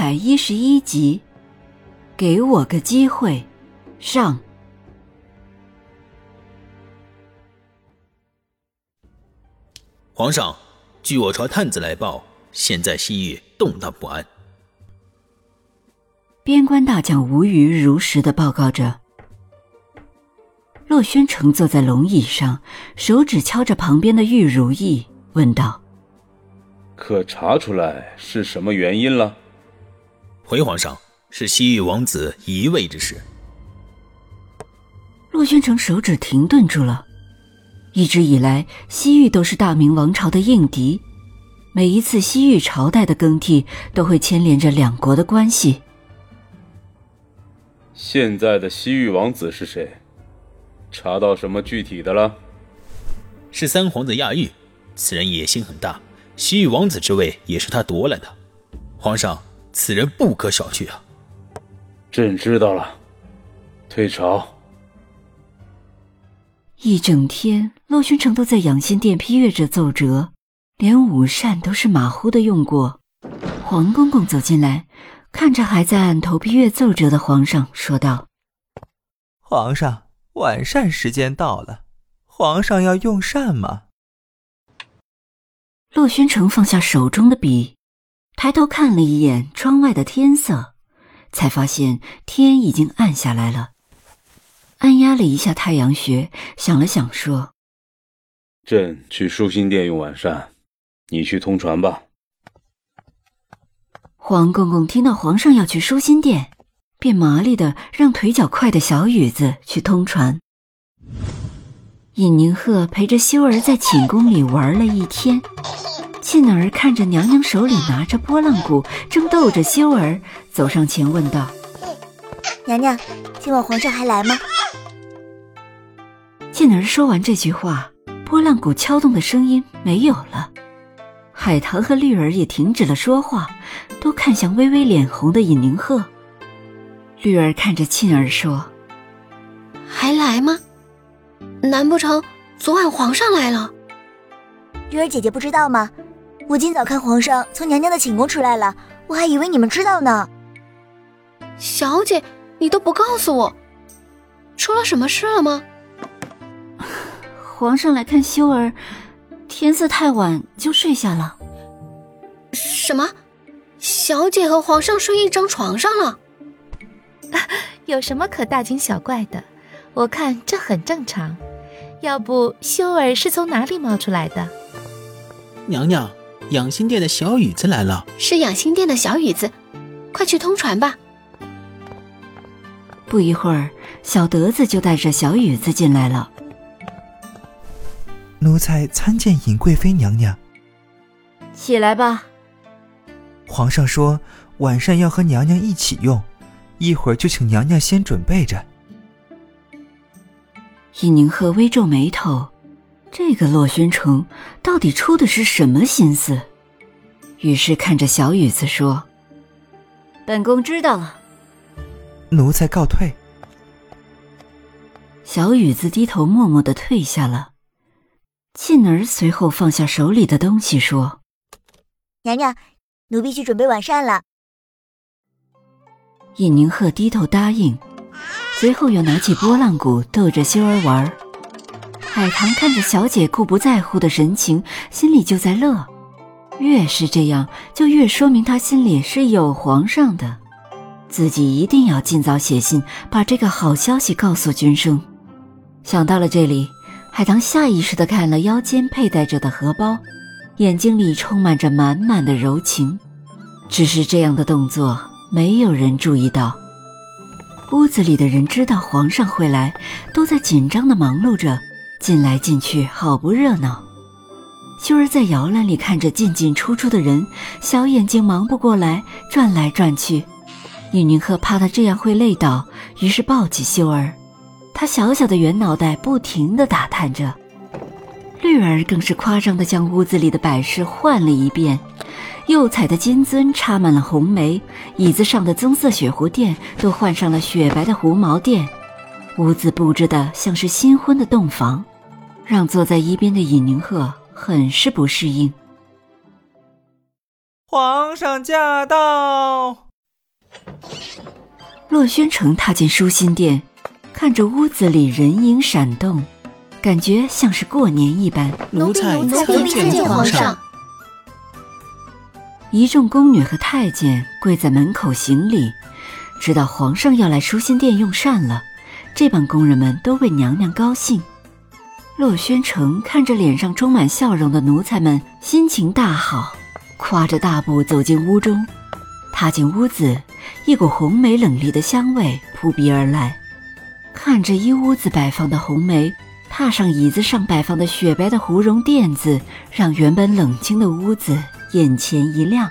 百一十一集，给我个机会，上。皇上，据我朝探子来报，现在西域动荡不安。边关大将吴虞如实的报告着。洛轩城坐在龙椅上，手指敲着旁边的玉如意，问道。可查出来是什么原因了？回皇上，是西域王子移位之事。洛宣城手指停顿住了。一直以来，西域都是大明王朝的硬敌，每一次西域朝代的更替，都会牵连着两国的关系。现在的西域王子是谁？查到什么具体的了？是三皇子亚玉，此人野心很大。西域王子之位也是他夺来的，皇上，此人不可小觑啊！朕知道了，退朝。一整天，洛宣城都在养心殿批阅着奏折，连午膳都是马虎的用过。黄公公走进来，看着还在按头批阅奏折的皇上，说道：“皇上，晚膳时间到了，皇上要用膳吗？”洛宣城放下手中的笔，抬头看了一眼窗外的天色，才发现天已经暗下来了。按压了一下太阳穴，想了想，说：“朕去舒心殿用晚膳，你去通传吧。”黄公公听到皇上要去舒心殿，便麻利的让腿脚快的小雨子去通传。尹宁鹤陪着修儿在寝宫里玩了一天，沁儿看着娘娘手里拿着拨浪鼓，正逗着修儿，走上前问道：“娘娘，今晚皇上还来吗？”沁儿说完这句话，拨浪鼓敲动的声音没有了，海棠和绿儿也停止了说话，都看向微微脸红的尹宁鹤。绿儿看着沁儿说：“还来吗？”难不成昨晚皇上来了？玉儿姐姐不知道吗？我今早看皇上从娘娘的寝宫出来了，我还以为你们知道呢。小姐，你都不告诉我，出了什么事了吗？皇上来看修儿，天色太晚就睡下了。什么？小姐和皇上睡一张床上了？有什么可大惊小怪的？我看这很正常。要不，修儿是从哪里冒出来的？娘娘，养心殿的小雨子来了。是养心殿的小雨子，快去通传吧。不一会儿，小德子就带着小雨子进来了。奴才参见尹贵妃娘娘。起来吧。皇上说晚膳要和娘娘一起用，一会儿就请娘娘先准备着。尹宁鹤微皱眉头，这个洛宣城到底出的是什么心思？于是看着小雨子说：“本宫知道了。”奴才告退。小雨子低头默默的退下了。沁儿随后放下手里的东西说：“娘娘，奴婢去准备晚膳了。”尹宁鹤低头答应。随后又拿起拨浪鼓逗着修儿玩海棠看着小姐顾不在乎的神情，心里就在乐。越是这样，就越说明她心里是有皇上的，自己一定要尽早写信把这个好消息告诉君生。想到了这里，海棠下意识地看了腰间佩戴着的荷包，眼睛里充满着满满的柔情。只是这样的动作，没有人注意到。屋子里的人知道皇上会来，都在紧张的忙碌着，进来进去，好不热闹。秀儿在摇篮里看着进进出出的人，小眼睛忙不过来，转来转去。尹宁鹤怕他这样会累倒，于是抱起秀儿。他小小的圆脑袋不停地打探着。绿儿更是夸张地将屋子里的摆饰换了一遍，釉彩的金樽插满了红梅，椅子上的棕色雪狐垫都换上了雪白的狐毛垫，屋子布置的像是新婚的洞房，让坐在一边的尹宁鹤很是不适应。皇上驾到！洛宣城踏进舒心殿，看着屋子里人影闪动。感觉像是过年一般。奴才奴婢参见皇上。一众宫女和太监跪在门口行礼，知道皇上要来舒心殿用膳了。这帮工人们都为娘娘高兴。洛宣城看着脸上充满笑容的奴才们，心情大好，跨着大步走进屋中。踏进屋子，一股红梅冷冽的香味扑鼻而来。看着一屋子摆放的红梅。踏上椅子上摆放的雪白的狐绒垫子，让原本冷清的屋子眼前一亮。